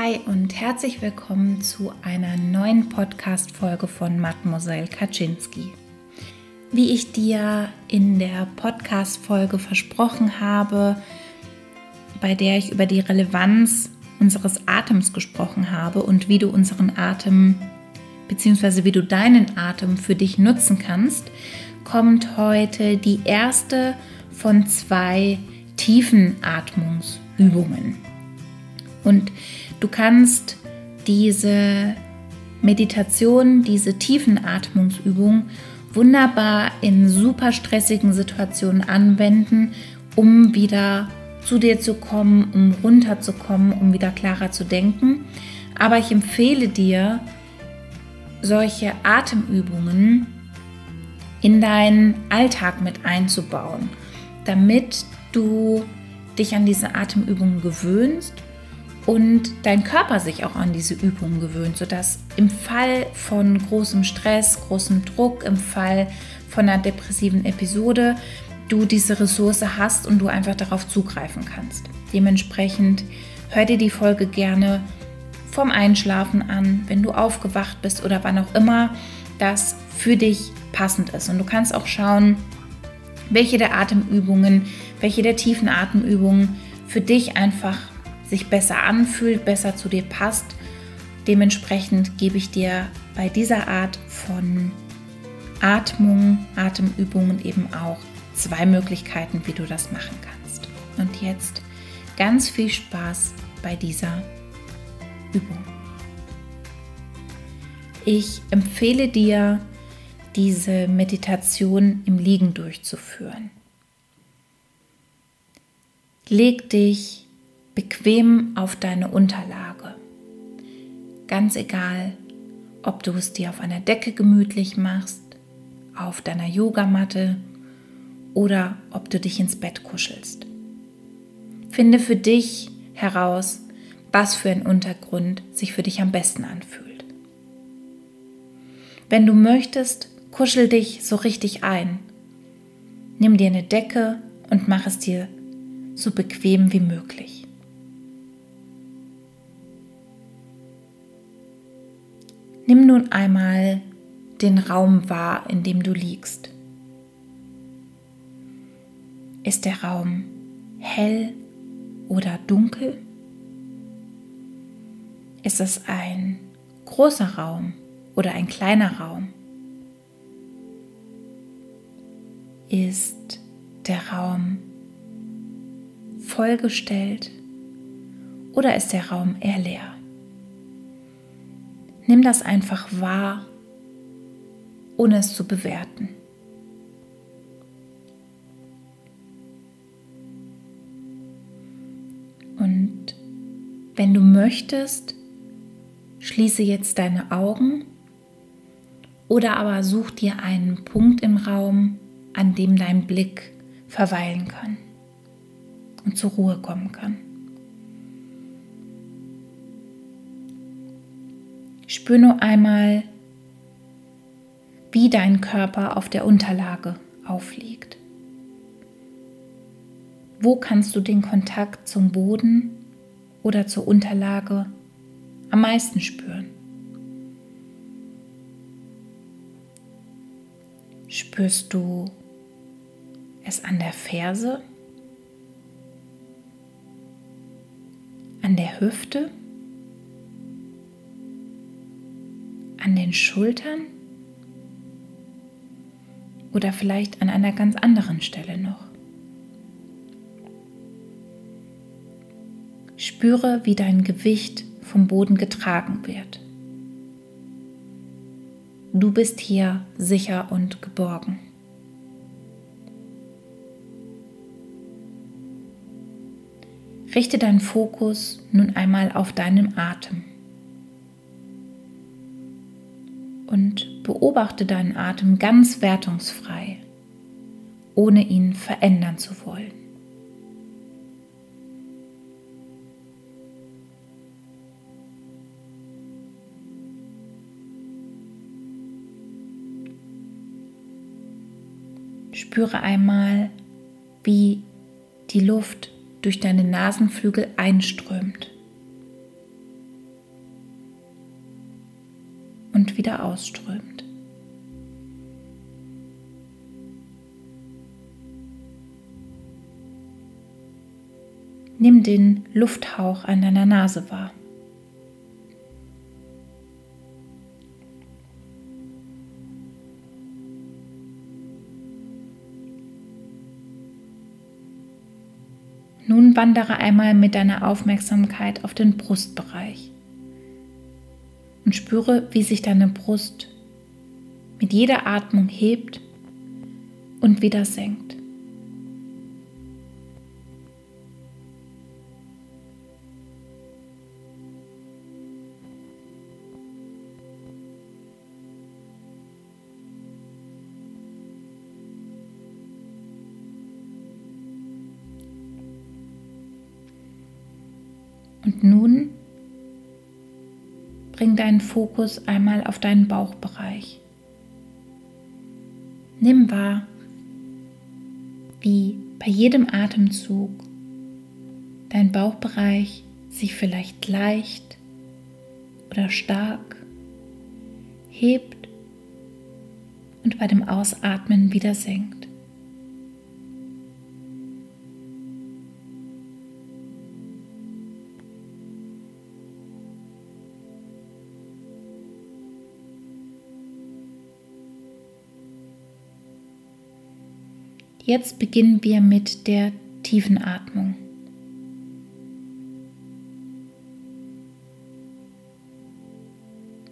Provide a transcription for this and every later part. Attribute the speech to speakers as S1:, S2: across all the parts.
S1: Hi und herzlich willkommen zu einer neuen Podcast-Folge von Mademoiselle Kaczynski. Wie ich dir in der Podcast-Folge versprochen habe, bei der ich über die Relevanz unseres Atems gesprochen habe und wie du unseren Atem bzw. wie du deinen Atem für dich nutzen kannst, kommt heute die erste von zwei tiefen Atmungsübungen. Und du kannst diese Meditation, diese tiefen Atmungsübung wunderbar in super stressigen Situationen anwenden, um wieder zu dir zu kommen, um runterzukommen, um wieder klarer zu denken. Aber ich empfehle dir, solche Atemübungen in deinen Alltag mit einzubauen, damit du dich an diese Atemübungen gewöhnst und dein Körper sich auch an diese Übungen gewöhnt, sodass im Fall von großem Stress, großem Druck, im Fall von einer depressiven Episode du diese Ressource hast und du einfach darauf zugreifen kannst. Dementsprechend hör dir die Folge gerne vom Einschlafen an, wenn du aufgewacht bist oder wann auch immer das für dich passend ist. Und du kannst auch schauen, welche der Atemübungen, welche der tiefen Atemübungen für dich einfach sich besser anfühlt, besser zu dir passt. Dementsprechend gebe ich dir bei dieser Art von Atmung, Atemübungen eben auch zwei Möglichkeiten, wie du das machen kannst. Und jetzt ganz viel Spaß bei dieser Übung. Ich empfehle dir, diese Meditation im Liegen durchzuführen. Leg dich bequem auf deine Unterlage. Ganz egal, ob du es dir auf einer Decke gemütlich machst, auf deiner Yogamatte oder ob du dich ins Bett kuschelst. Finde für dich heraus, was für ein Untergrund sich für dich am besten anfühlt. Wenn du möchtest, kuschel dich so richtig ein. Nimm dir eine Decke und mach es dir so bequem wie möglich. Nimm nun einmal den Raum wahr, in dem du liegst. Ist der Raum hell oder dunkel? Ist es ein großer Raum oder ein kleiner Raum? Ist der Raum vollgestellt oder ist der Raum eher leer? Nimm das einfach wahr, ohne es zu bewerten. Und wenn du möchtest, schließe jetzt deine Augen oder aber such dir einen Punkt im Raum, an dem dein Blick verweilen kann und zur Ruhe kommen kann. Spür nur einmal, wie dein Körper auf der Unterlage aufliegt. Wo kannst du den Kontakt zum Boden oder zur Unterlage am meisten spüren? Spürst du es an der Ferse? An der Hüfte? An den Schultern oder vielleicht an einer ganz anderen Stelle noch. Spüre, wie dein Gewicht vom Boden getragen wird. Du bist hier sicher und geborgen. Richte deinen Fokus nun einmal auf deinen Atem. Und beobachte deinen Atem ganz wertungsfrei, ohne ihn verändern zu wollen. Spüre einmal, wie die Luft durch deine Nasenflügel einströmt ausströmt. Nimm den Lufthauch an deiner Nase wahr. Nun wandere einmal mit deiner Aufmerksamkeit auf den Brustbereich und spüre, wie sich deine Brust mit jeder Atmung hebt und wieder senkt. Und nun bring deinen Fokus einmal auf deinen Bauchbereich. Nimm wahr, wie bei jedem Atemzug dein Bauchbereich sich vielleicht leicht oder stark hebt und bei dem Ausatmen wieder senkt. Jetzt beginnen wir mit der tiefen Atmung.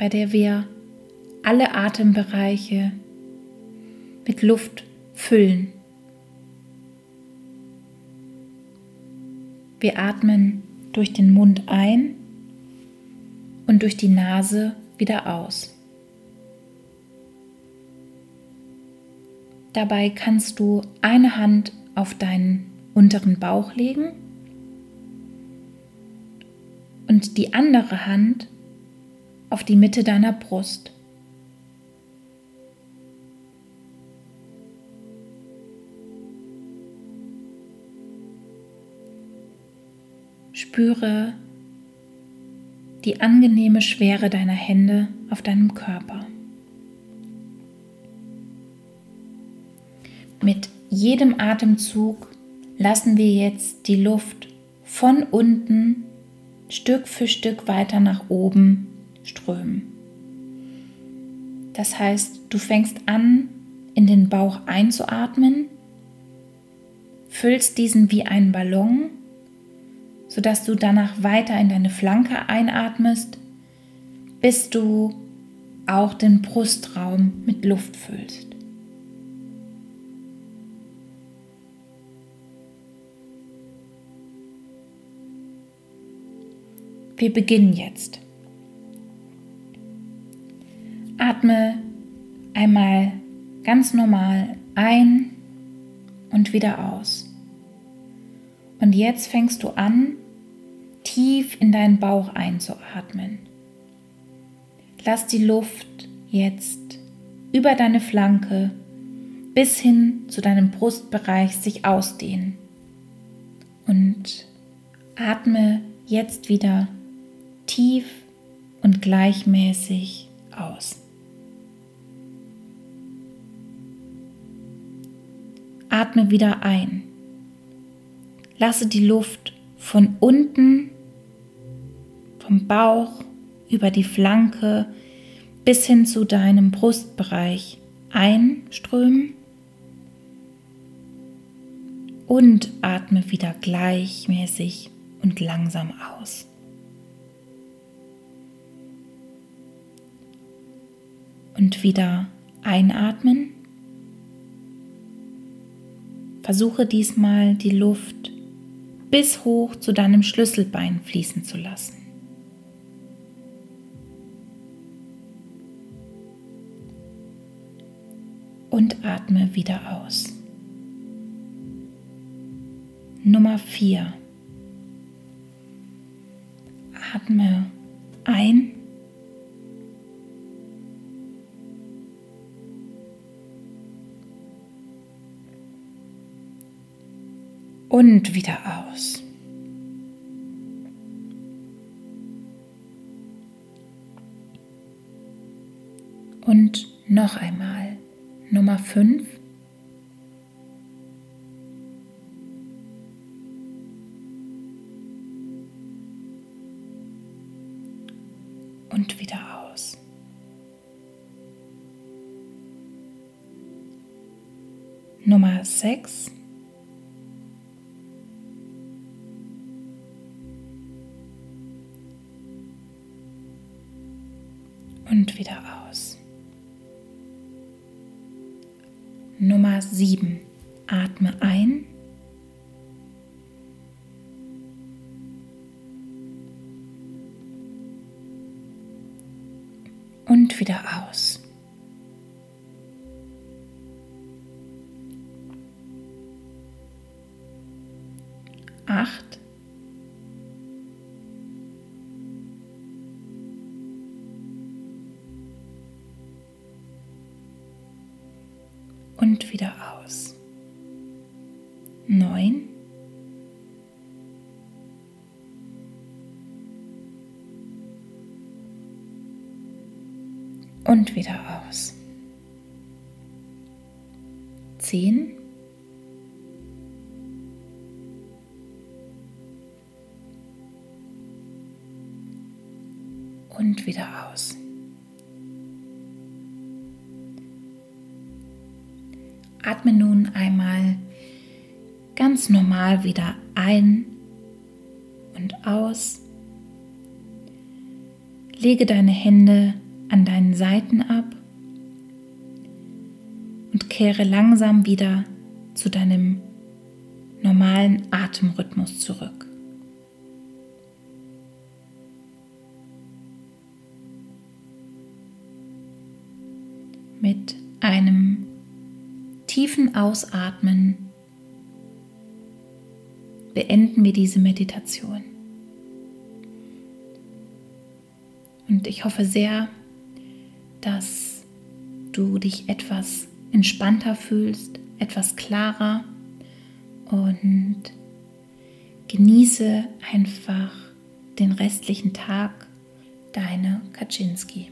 S1: bei der wir alle Atembereiche mit Luft füllen. Wir atmen durch den Mund ein und durch die Nase wieder aus. Dabei kannst du eine Hand auf deinen unteren Bauch legen und die andere Hand auf die Mitte deiner Brust. Spüre die angenehme Schwere deiner Hände auf deinem Körper. Mit jedem Atemzug lassen wir jetzt die Luft von unten Stück für Stück weiter nach oben strömen. Das heißt, du fängst an, in den Bauch einzuatmen, füllst diesen wie einen Ballon, sodass du danach weiter in deine Flanke einatmest, bis du auch den Brustraum mit Luft füllst. Wir beginnen jetzt. Atme einmal ganz normal ein und wieder aus. Und jetzt fängst du an, tief in deinen Bauch einzuatmen. Lass die Luft jetzt über deine Flanke bis hin zu deinem Brustbereich sich ausdehnen. Und atme jetzt wieder tief und gleichmäßig aus. Atme wieder ein. Lasse die Luft von unten, vom Bauch über die Flanke bis hin zu deinem Brustbereich einströmen und atme wieder gleichmäßig und langsam aus. Und wieder einatmen. Versuche diesmal die Luft bis hoch zu deinem Schlüsselbein fließen zu lassen. Und atme wieder aus. Nummer 4. Atme ein und wieder aus. Und noch einmal Nummer 5. Und wieder aus. Nummer 6. Nummer 7. Atme ein. Und wieder aus. Und wieder aus. Neun. Und wieder aus. Zehn. Und wieder aus. Atme nun einmal ganz normal wieder ein und aus. Lege deine Hände an deinen Seiten ab und kehre langsam wieder zu deinem normalen Atemrhythmus zurück. Mit einem tiefen Ausatmen beenden wir diese Meditation. Und ich hoffe sehr, dass du dich etwas entspannter fühlst, etwas klarer und genieße einfach den restlichen Tag. Deine Kaczynski.